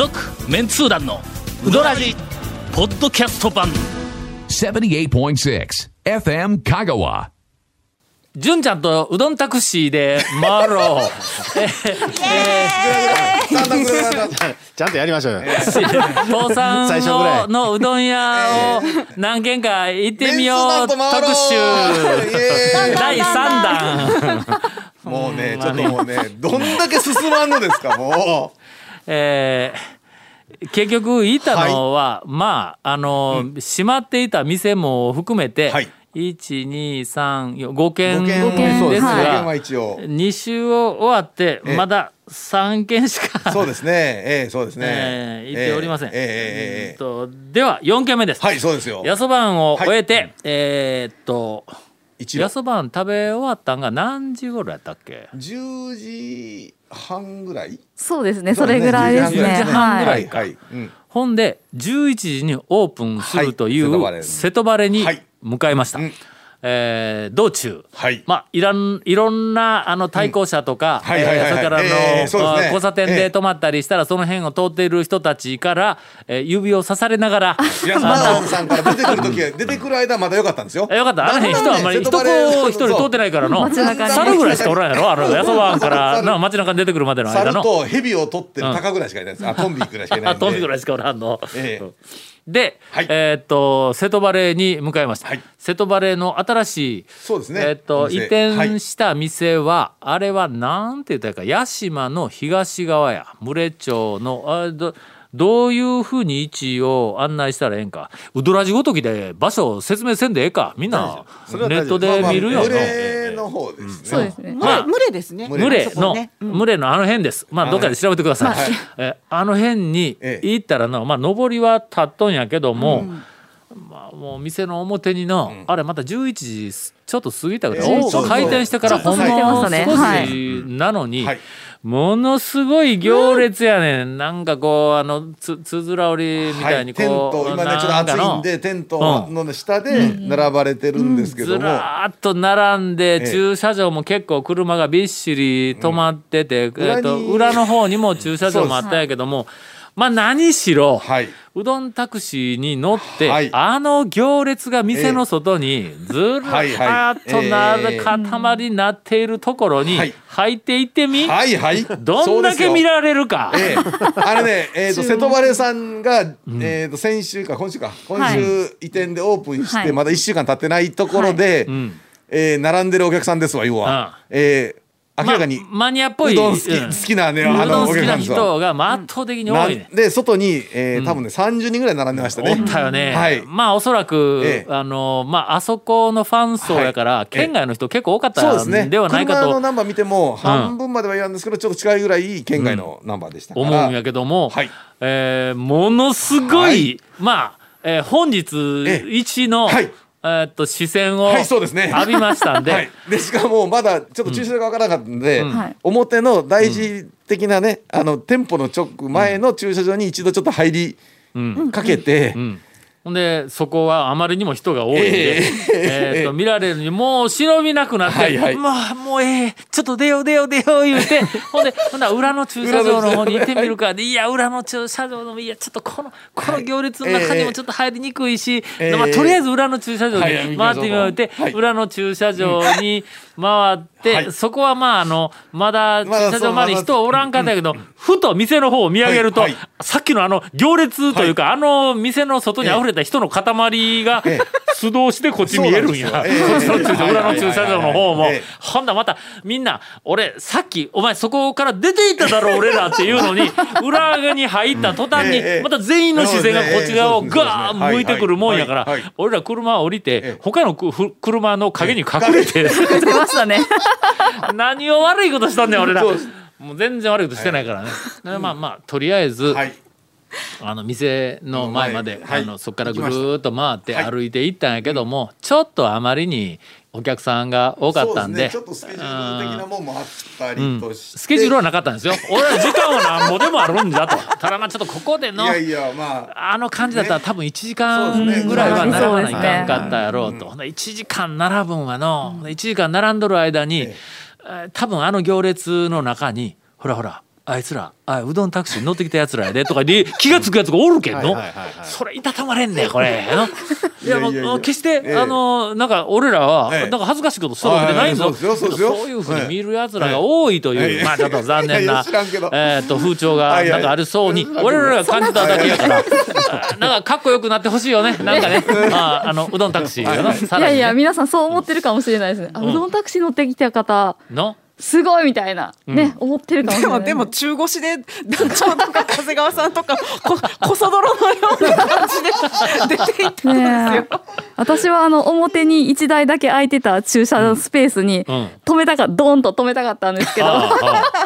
続メンツー団のウドラジポッドキャスト版。78.6 FM Kagawa. 純ちゃんとうどんタクシーで回ろう。だんだんだんだんちゃんとやりましょうよ。父さんのうどん屋を何軒か行ってみよう特集。第3弾。もうね、ちょっともうね、どんだけ進まんのですか、もえー、結局いたのは、はい、まああの、うん、閉まっていた店も含めて、はい。12345件ですが2週を終わってまだ三件しかそうですね。ええそうですね。ええ行っておりません。ええとでは四件目です。はいそうですよ。やそばんを終えてえっとやそばん食べ終わったんが何時頃やったっけ？10時半ぐらい？そうですね、それぐらいですね。10時半ぐらはいい。はい。うん。ほんで11時にオープンするというはい瀬戸バレにはい。向かいました、うんえー道中。はい。まあ、いらんいろんなあの対向車とか、はいはいはいはい。えーそれからあの、えーね。あ交差点ええで止まったりしたら、その辺を通っている人たちから、えー指を刺されながら安村さんから出てくる時は出てくる間はまだ良かったんですよ。えよかった。あの辺人あんまり人こう一人通ってないからの。街中に。猿ぐらいしかおらんやろ。あのやそばんからな街中に出てくるまでの間の。猿と蛇を取ってる鷹ぐらいしかいないです。あ、トンビぐらいしかいないんで。トンビぐらいしかおらんの。ええで、はい。えーっと瀬戸バレーに向かいました、はい。瀬戸バレーの新しいそうですね。えと移転した店は、あれはなんて言ったらいいか屋島の東側や牟礼町のあどどういうふうに位置を案内したらええんか。ウドラジごときで場所を説明せんでええか。みんなネットで見るよの。まあまあ群れの方ですね。そうですね。まあ群れですね。群れの群れのあの辺です。まあどっかで調べてください。はいえあの辺にええ行ったらのまあ上りは立っとんやけども、まあもう店の表にの、あれまた11時ちょっと過ぎたぐらい、開店してからほんの少はいしなのに。はいものすごい行列やねん。なんかこうあのつつづら折りみたいにテンこう、ト今ねちょっと暑いんでテントの下で並ばれてるんですけずども、らーっと並んで、ええ。駐車場も結構車がびっしり止まってて、えっと裏の方にも駐車場もあったんやけども、まあ何しろ、はい。うどんタクシーに乗って、はい。あの行列が店の外にずらっいとな塊になっているところにはい。入っていってみ、はいはい。どんだけ見れられるか。ええ、あれね、えっ、と瀬戸バレさんが、えっ、と先週か今週か。今週移転でオープンして、はい。まだ一週間経ってないところで、ん。えー並んでるお客さんですわ要は、えー明らかに、まマニアっぽい。うどん好き,、うん。好きなねうあの好きな。人がまあ圧倒的にな多いね。で外に、えー多分ね30人ぐらい並んでましたね。おったよね、はい。まあおそらく、ええ。あのまああそこのファン層やから、はい。県外の人結構多かったそうですね。んではないかと。車のナンバー見ても半分までは言わんですけど、ちょっと近いぐらい県外のナンバーでしたから。思うんやけども、はい。えーものすごい、はい。まあ、えー本日え。一の、はいえーっと視線をはいそうですね。浴びましたんで、はい、でしかもまだちょっと駐車場が分からなかったんで、はい。表の大事的なね、あの店舗の直前の駐車場に一度ちょっと入りうん。かけて、うんほんでそこはあまりにも人が多いんで、ええ。ーっと見られるにもう忍びなくなって「はいはい。まあもうええちょっと出よう出よう出よう」言うて ほんでほんなら裏の駐車場の方に行ってみるかで「いや裏の駐車場のいやちょっとこのこの行列の中にもちょっと入りにくいし、ええ。まあ、とりあえず裏の駐車場はいに回ってみようって、はい。裏の駐車場に回って、はい。そこはまああのまだ駐車場周りそう。人おらんかったけど、ふと店の方を見上げると、はいはい。さっきのあの行列というか、あの店の外に溢れた人の塊がええ。素通しでこっち見えるんや、ええ裏の駐車場の方も、ほんだらまたみんな俺さっきお前そこから出ていっただろ俺らっていうのに 裏側に入った途端にええまた全員の視線がこっち側をガーン向いてくるもんやから俺ら車降りてえ他の車の陰に隠れて したね。何を悪いことしたんねん 俺ら。もう全然悪いことしてないからね、でまあまあとりあえず、はい。あの店の前まで、はい。あのそこからぐるーっと回ってはい。歩いて行ったんやけども、ちょっとあまりにお客さんが多かったんで。ね、ちょっとスケジュール的なもんもあったりとして、スケジュールはなかったんですよ。俺は時間はなんぼでもあるんじゃと。ただまあちょっとここでのいやいやまあ。あの感じだったらね。多分1時間ぐらいは並ばないかんかったやろうと、ほんで1時間並ぶん。はの、1時間並んどる間に、え。えー多分あの行列の中にほらほらあいつらあうどんタクシーに乗ってきたやつらやでとかで気が付くやつがおるけんの、それいたたまれんねこれ。のいやもいやいや。いやう決して、ええ。あのなんか俺らは、ええ。なんか恥ずかしいことしたわけじゃないんぞ、そういうふうに見るやつらが多いという、ええ。まあちょっと残念いやいなえーっと風潮がなんかありそうに俺らが感じただけやから。あ なんかかっこよくなってほしいよね。なんかね。ああのうどんタクシーがな。さいやいや皆さんそう思ってるかもしれないですね。あうどんタクシー乗ってきた方の？すごいみたいな。ね、思ってるかもしれない。でもでも中腰で 団長とか長谷川さんとか ここそ泥のような感じで出ていったんですよ。私はあの表に一台だけ空いてた駐車スペースにうん。止めたかドーンと止めたかったんですけど、あ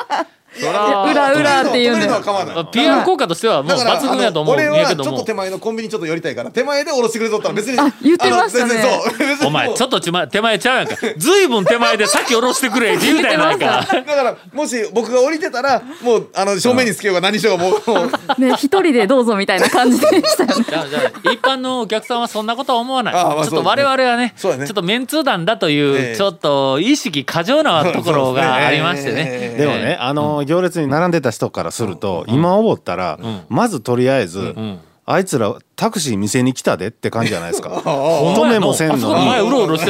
あ そら裏裏っていうんで止めるのは構わない。PR 効果としてはもう抜群やと思う。ん俺はちょっと手前のコンビニちょっと寄りたいから手前で降ろしてくれとったら別にあ言ってましたね。お前ちょっと手前ちゃうやんか。ずいぶん手前で先下ろしてくれって言うたやないか。だからもし僕が降りてたらもうあの正面につけようが何しようがもう。ね一人でどうぞみたいな感じでしたよね。じゃあじゃあ一般のお客さんはそんなことは思わない。ああまあちょっと我々はねちょっとメンツー団だという、ええ。ちょっと意識過剰なところがありましてね。ええ。でもね、あの行列に並んでた人からすると、今思ったら、まずとりあえず、んあいつらタクシー店に来たでって感じじゃないですか。止めもせんのに。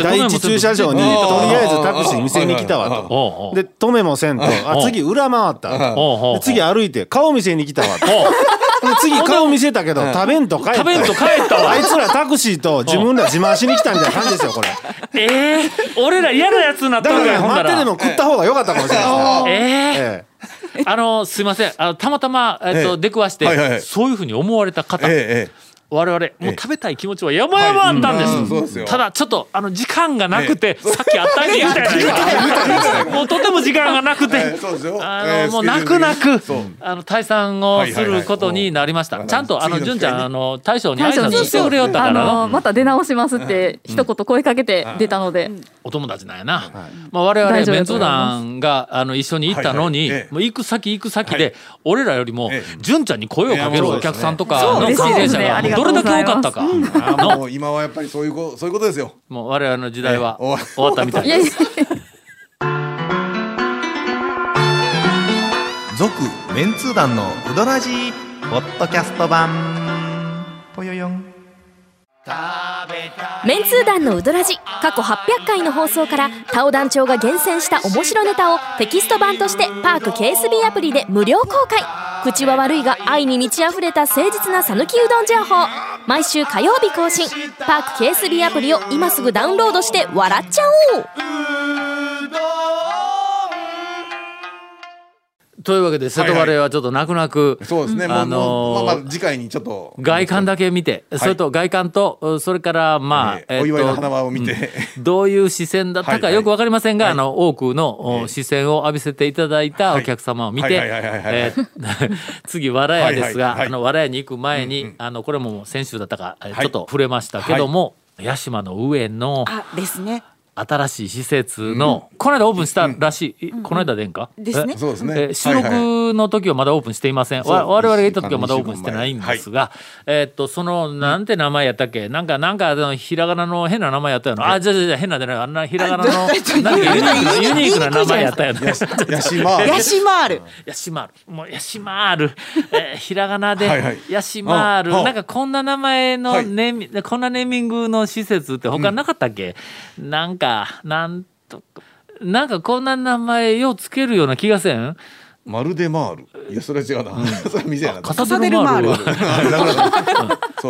第一駐車場にとりあえずタクシー店に来たわと。で止めもせんと。あ次裏回った。次歩いて顔見せに来たわと。次顔見せたけど食べんと帰った。食べんと帰ったわ。あいつらタクシーと自分ら自慢しに来たみたいな感じですよこれ。ええ俺ら嫌なやつになっとだから待ってでらも食った方が良かったかもしれないええあのすいません。あのたまたま、えっとええ。出くわして、そういうふうに思われた方、ええ我々もう食べたい気持ちは山々あったんです、ただちょっとあの時間がなくて、さっきあったんや言うたいかもうとても時間がなくて、あええのもう泣く泣くあの退散をすることになりました、はいはいはい。ちゃんとあの純ちゃんあの大将に挨拶してくれよったかあらまた出直しますって一言声かけて出たので、お友達なんやな、まあ、我々メンツ団があの一緒に行ったのに、はいはい。ええ。もう行く先行く先で、はい。俺らよりもええ。純ちゃんに声をかけるお客さんとかの関係者が嬉しいですねどれだけ多かったか、のもう今はやっぱりそういうこそういうことですよ。もう我々の時代はええ。終わったみたいです。続メンツー団のウドラジーポッドキャスト版。ぽよよんメンツー団のウドラジ過去800回の放送からタオ団長が厳選した面白ネタをテキスト版としてパーク KSB アプリで無料公開。口は悪いが愛に満ち溢れた誠実な讃岐うどん情報。毎週火曜日更新。パーク KSB アプリを今すぐダウンロードして笑っちゃおう。というわけで瀬戸バレーはちょっと泣く泣く、そうですね。あのーまあまあ次回にちょっと。外観だけ見て、それと外観とそれからまあ、ええお祝いの花輪を見て。うん。どういう視線だったかよくわかりませんが、はい。あの多くのお視線を浴びせていただいたお客様を見て次わらやですが、はいはいはいあのわらやに行く前に、あのこれも先週だったか、ちょっと触れましたけども、屋島の上のあですね。新しい施設の、この間オープンしたらしい、この間でんか、ですね。え？そうですね。えー収はい。はい録の時はまだオープンしていません。そうわ我々が行った時はまだオープンしてないんですが、えーっと、その、なんて名前やったっけ？なんか、なんか、あのひらがなの変な名前やったよな。あ、じゃじゃじゃ変なでない。あんなひらがなの、なんかユニークな、ユニークな名前やったよね。ヤシマヤシマール。ヤシマール。もう、ヤシマール。えーひらがなではいはい、ヤシマール。なんか、こんな名前のはい。ネーミ、こんなネーミングの施設って他なかったっけ、なん。か、なんとか、なんかこんな名前ようつけるような気がせん？まるでマール。いやそれは違うな、それは店やな。カサデル。マール。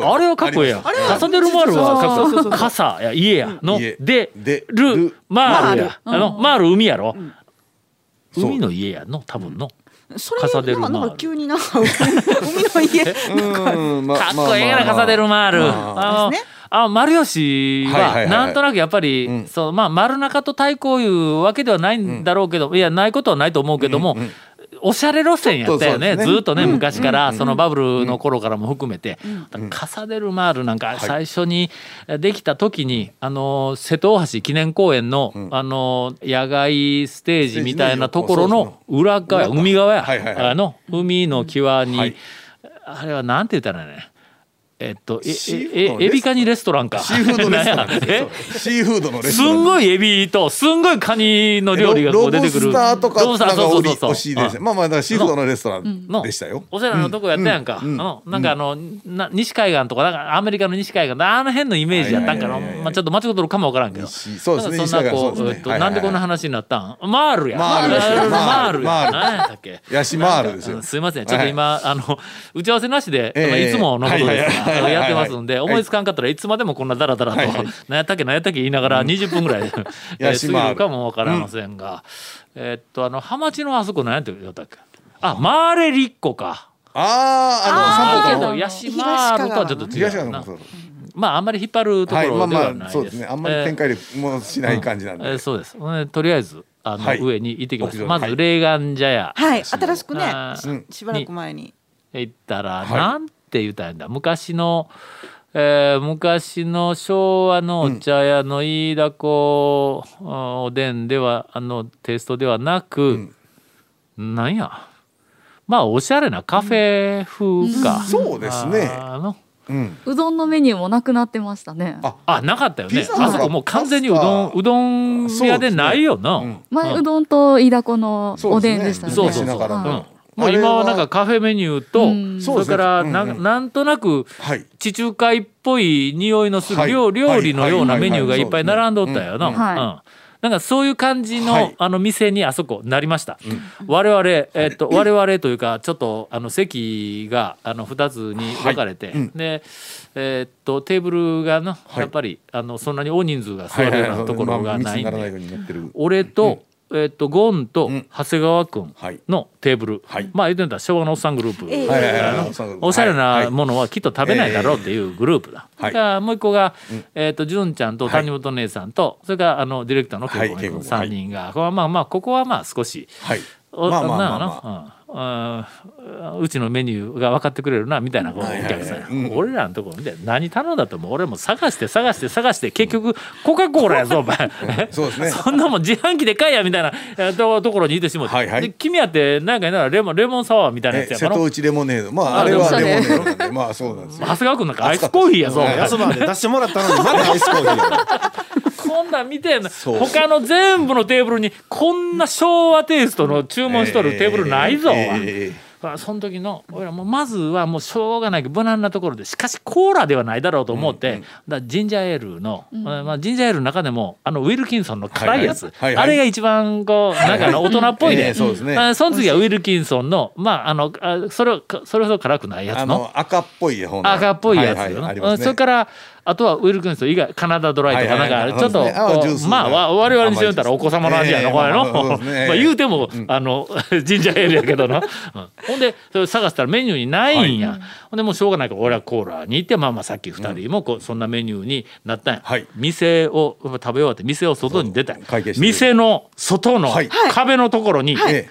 あれはかっこいいや。ん。カサデルマールはかっこいい。傘。や家や。の家。ででルルマールや。あのマール海やろ？そう。海の家やの？多分の。それカサデルマールなんか急になんか海の家。うんまかっこええやなカサデルマール。まあ。のですね。あ丸吉はいはいはいはい。はなんとなくやっぱり、うん。そうまあ丸中と対抗いうわけではないんだろうけど、いやないことはないと思うけども、おしゃれ路線やったよね。ね。ずっとね、昔から、そのバブルの頃からも含めて、カサデルマールなんか最初にできた時に、あの瀬戸大橋記念公園の、あの野外ステージみたいなところの裏側海側や、はいはいはい。あの海の際に、はい。あれはなんて言ったらいいねえっとえええエビカニレストランか。シーフードレストラン。シーフードのレスすトラン。んごいエビとすんごいカニの料理がこう出てくる。ロロブスターとかロブスターなんかおりそうそうそう。おしいですねまあまあだからシーフードのレストランのでしたよ。おしゃれなとこやったやんか、あのなんかあの、な西海岸とかなんかアメリカの西海岸あの辺のイメージやったんかな、まあ、ちょっと間違ってるかもわからんけど。西そうですねそんなこうなんでこんな話になったん？マールや。マールですよ。マールマール。何やったっけ？ヤシマールですよ。すいません。ちょっと今、あの打ち合わせなしで、いつものことですがやってますんで、思いつかんかったらいつまでもこんなダラダラと、はいはい。何やったっけ何やったっけ言いながら20分ぐらい、えー過ぎるかもわからませんが、えーっとあのハマチのあそこ何やって言ったっけ？あマーレリッコか。あああのあけ散歩の。どヤシマールとはちょっと違東うなまああんまり引っ張るとこはいまあろではまあそうないでですすね。あんまり展開力もしない感じなんで。えーそうです。とりあえずあの、はい。上に行ってきましたまずレーガン茶屋はい。新しくね。しばらく前に。行ったら、はい。なんて言ったんだ。昔の、えー昔の昭和のお茶屋の飯田子あおでんではあのテイストではなく、なんや。まあおしゃれなカフェ風か、そうですね。あの。うん。うどんのメニューもなくなってましたね。あ。あなかったよね。あそこもう完全にうどんう。どん屋でないよな、うん。前うどんと飯田子のおでんでしたね。そうそうそうもう今はなんかカフェメニューと、うん。それからな,、んうん。なんとなくはい。地中海っぽい匂いのするはい。料,、料理のようなはい。メニューがい。っぱい並んどったよな。うん。うんはい。うん。なんかそういう感じの,、はい。あの店にあそこなりました。我々、えっと我々というかちょっとあの席があの2つに分かれて、うん。で、えっとテーブルがな、はい。やっぱりあのそんなに大人数が座るようなところがないんで。ようになってる。俺と、えっとゴンとうん。長谷川君はい。のテーブル、はい。まあ言ってみたら昭和のおっさんグループ、ええ。はいはいはい。あのはいそうおしゃれはい。なものはきっと食べないだろうっていうグループだ。はい。だからもう一個が、えっ、と純ちゃんと谷本姉さんと、それからあのディレクターのはい恵子君。恵子君三人が、これはまあまあここはまあ少し。はい。おまあまあまあまあ。な。うんあうちのメニューが分かってくれるなみたいなおはいはいはい。客さんや、うん。俺らのところで何頼んだとも俺も探して探して探して結局コカ・コーラやぞお前。そうですね。そんなもん自販機で買えやみたいなえーとところにいてしもて、はいはい。で君やってなんか言うならレモンレモンサワーみたいなやつえやから瀬戸内レモネード。まあああれはレモネードな。んで。まあそうなんですよ。長谷川君なんかアイスコーヒーやぞ、はい安まで出してもらったのにまだアイスコーヒーや こんなん見てんの。そう。他の全部のテーブルにこんな昭和テイストの注文しとるテーブルないぞ、えーえーあその時の俺らもうまずはもうしょうがないけど無難なところでしかしコーラではないだろうと思って、だジンジャーエールの、まあ、ジンジャーエールの中でもあのウィルキンソンの辛いやつ、あれが一番こうなんか大人っぽいで、えーそうですね。あその次はウィルキンソンのまああのあそれをそれほど辛くないやあつの。の赤っぽい方の。赤っぽいやつそれからあとはウィルキンソン以外カナダドライとかなんか、ちょっとまあわ我々にしてみたらお子様の味やな、ええこれの、まあ 言うても、あの ジンジャーエールやけどな、うん。ほんでそれ探したらメニューにないんや、ほんでもうしょうがないから俺はコーラに行ってまあまあさっき2人もこうそんなメニューになったんや、はい。店を食べ終わって店を外に出た店の外のはい。壁のところに、ええ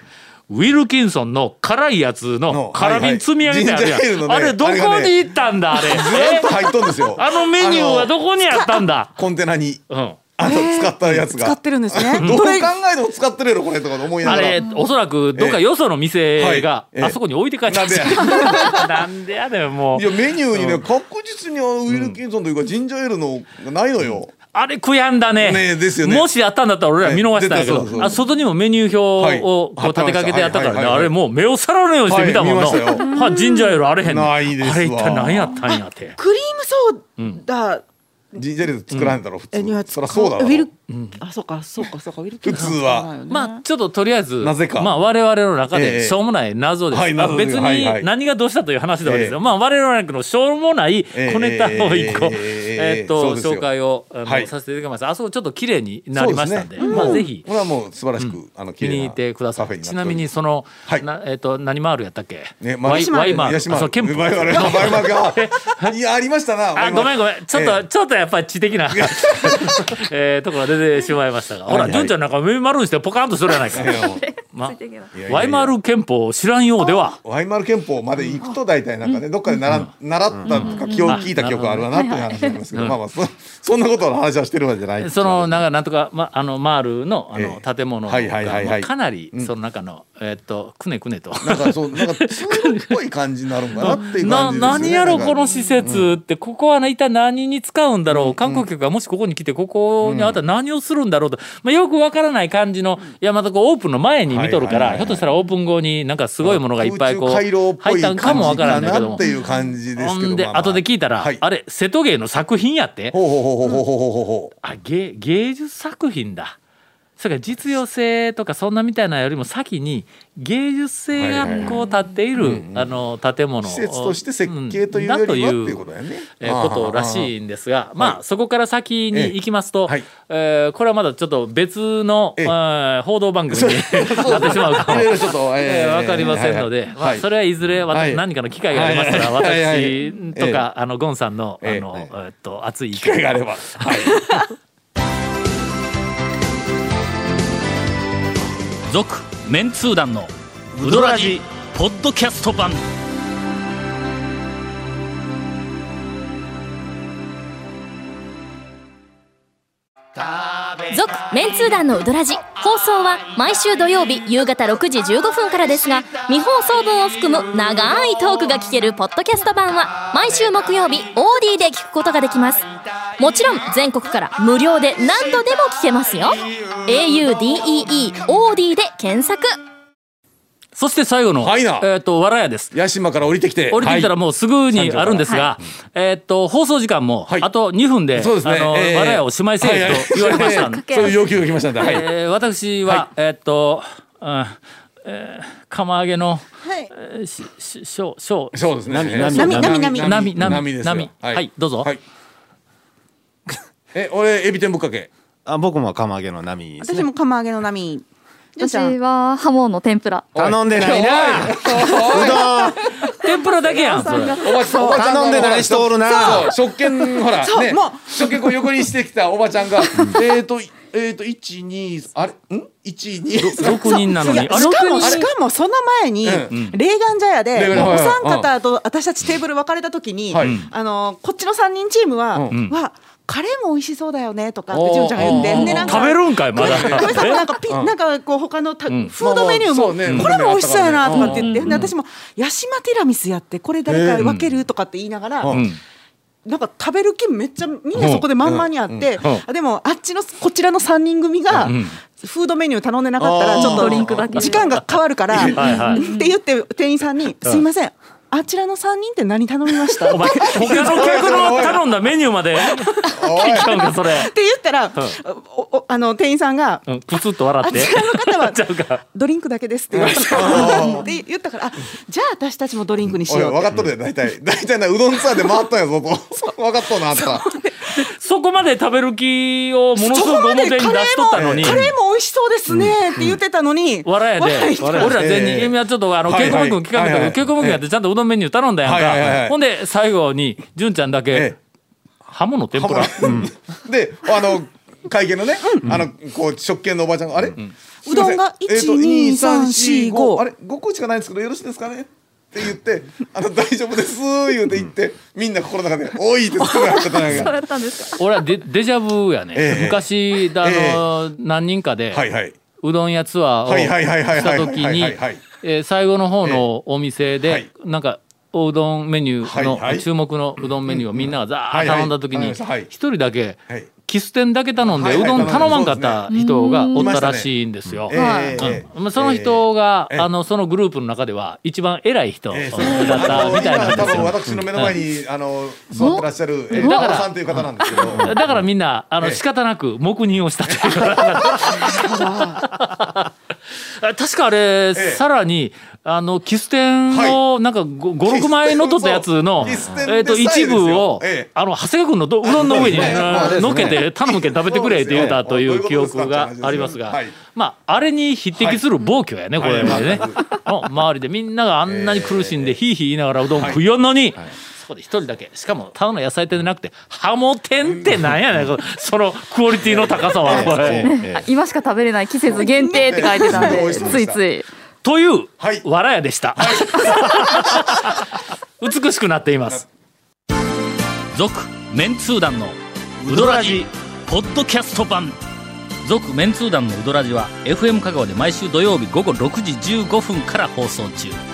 ウィルキンソンの辛いやつのの辛瓶積み上げてあるやん、はいはい。ねあれどこに行ったんだあれずらっと入っとんですよ。あのメニューはどこにあったんだ？コンテナに。うん。あの使ったやつが。使ってるんですね。どう考えても使ってるやろこれとか思いなあがら。れおそらくどっかよその店がええはいええ。あそこに置いて帰ってなんでやなんでやねん もう。いやメニューにね確実にあのウィルキンソンというかジンジャーエールのがないのよあれ悔やんだね。ねですよね。もしあったんだったら俺ら見逃したんやけど、ね絶対そうそう。あ外にもメニュー表をこう立てかけてやったからね、はいはいはいはい。あれもう目をさらぬようにして見たもんな、はい見ましたよ。はジンジャーエールあれへんの。あれ一体何やったんやってクリームソーダジンジャーエール作らんだろ普えには通そりゃそうだろ。ウィルあそうかそうかそうかウィルキンソン普通は。まあちょっととりあえずなぜか。まあ我々の中えでえしょうもない謎です、はい謎です。別はいはい。に何がどうしたという話ではですよ、ええ。まあ我々のしょうもないええ小ネタを一個、えええーっと紹介をあの、はい。させていただきました。あそこちょっと綺麗になりましたんでまあぜひ。これはもう素晴らしくあの綺麗な気に入ってください。ちなみにその、はい。なえーっと何マールやったっけ、ねワイワイマール。そう憲法ワイマール。ワイマールが。いやありましたな。あごめんごめん。ちょっと、ええ。ちょっとやっぱり知的な、えーところが出てしまいましたが。ほら純ちゃんなんか目丸にしてポカンとするやないか、まついていけな。いいやいやいや。ワイマール憲法を知らんようでは。ワイマル憲法まで行くと大体なんかねどっかで習ん習ったとか記憶聞いた記憶あるわなっていう話なんですけどまあまあそそんなことの話はしてるわけじゃない。そのなんかなんとか、ま、あのマールのあのええ。建物がはいはいはいはい。まあかなりその中のえっとくねくねと。なんかそうなんか通っぽい感じになるんかなっていうな感じですよね何やろこの施設ってここはね一体何に使うんだろう？観光客がもしここに来てここにあったら何をするんだろうと、まあ、よくわからない感じのいやまたこうオープンの前に見とるから、はいはいはいはい。ひょっとしたらオープン後になんかすごいものがいっぱいこう入ったんかもわからんだけどもっていう感じですほんでけどまあまあ。後で聞いたら、はい。あれ瀬戸芸の作品やって。ほうほうほうほうほうほうほうほう。あ芸芸術作品だそれから実用性とかそんなみたいなよりも先に芸術性がこう立っている、あの建物施設として設計というよりはっていうことらしいんですがまあそこから先に行きますと、はい。えーこれはまだちょっと別の、報道番組になってしまうかも。いろいろちょっとえーわかりませんので、まあ、それはいずれ何かの機会がありましたら、私とか、あのゴンさんの、あの、ええ。えっと熱い意機会があれば 続メンツー団のウドラジポッドキャスト版。続メンツー団のウドラジ放送は毎週土曜日夕方6時15分からですが未放送分を含む長いトークが聞けるポッドキャスト版は毎週木曜日オーディで聞くことができます。もちろん全国から無料で何度でも聞けますよ。AUDEE オーディで検索。そして最後の、はいな。えっ、とわらやです。八島から降りてきて。降りてきたらはい。もうすぐにあるんですが、えーっと放送時間もはい。あと2分で、そうですね。あの、えー。我らをしまいせえと言われました そういう要求が来ましたんで。はい。えー私は、えーっと、うんえー釜揚げの、はい。えーしししょうしょう。そうですね。波波波波波波。波ですよ。波。はい。どうぞ。はい。え俺エビ天ぶっかけ。あ僕も釜揚げの波です私ねも釜揚げの波私んはハモの天ぷら。頼んでないな。う 天ぷらだけやんそれおばちゃんおばちゃんが頼んでない人おるな。食券ほらね。食券こう横にしてきたおばちゃんがえっとえっと一二あれ？ん？一二？6人なのに？しかもしかもその前に、うん。レーガン茶屋で、お三方と私たちテーブル分かれた時に、はい。あのこっちの三人チームは、うん。わカレーも美味しそうだよねとかってちゃんが言って。でなんか食べるんかいまだ。ごめんなさいなんかピ、うん。なんかこう他のフードメニューも、これも美味しそうやなとかって言って、私もヤシマティラミスやってこれ誰か分けるとかって言いながら、うん。なんか食べる気めっちゃみんなそこで満々にあって、でもあっちのこちらの3人組が、ん。フードメニュー頼んでなかったらちょっと時間が変わるからって言って店員さんに「すいませんあちらの3人って何頼みました?」お前他の客の頼んだメニューまで。聞い。ちゃうんかそれ、って言ったら、おおあの店員さんがうん、プツッと笑って。あちらの方は ドリンクだけですって言われた。って言ったからあじゃあ私たちもドリンクにしようって。分かっとるよ大体。大体なうどんツアーで回ったんやぞと。分かっとんなあんたそこまで食べる気をものすそごく表に出しとったのに。カレーも美味しそうですね。って言ってたのに、笑やで、笑い俺ら全ええ人、今ちょっと稽古君聞かれたけど、はいはい。稽古君やってちゃんとうどんメニュー頼んだやんはいはいはいはい。かほんで、最後に、純ちゃんだけえ、ハモの天ぷら。であの会計のね、あのこう食券のおばちゃんがあれ、うどんがえーと1 2 3 4 5あれ？5個しかないんですけどよろしいですかね？って言って「あの大丈夫です」言うて言ってみんな心の中で「おい!」って作られてたんや。そうやったんですか。俺はデデジャブやね。ええ。昔、あの、何人かで、はいはい。うどん屋ツアーをはいはいはいはいした時にはいはいはい、えー最後の方のお店はい。で、なんか、おうどんメニューの、はいはい。注目のうどんメニューをみんながザーッと頼んだ時に、はい。はいはい。一人だけ、はいキス店だけ頼んで、うどん頼まんかった人がおったらしいんですよ。その人が、ええあのそのグループの中では一番偉い人だええったみたいなんですよ。私の目の前に、あの座ってらっしゃるえだからさんという方なんですけど。だからみんなあのええ。仕方なく黙認をしたという 確かあれ、えさらにあのキス店をなんか56枚の取ったやつの、えー、と一部を、ええ。あの長谷川君のどうどんの上に、のっけて頼むけん食べてくれって言うたという記憶がありますが、はい。まああれに匹敵する暴挙やね、これね、はい。の周りでみんながあんなに苦しんでヒーヒー言いながらうどん食いよんのに、そこで一人だけ。しかもただの野菜店でなくてハモ店ってなんやねん。そのクオリティの高さは。これ。今しか食べれない。季節限定って書いてたん美でついついというはい。わらやでした、美しくなっています。続メンツー団のウドラジポッドキャスト版。続メンツー団のウドラジは FM 香川で毎週土曜日午後6時15分から放送中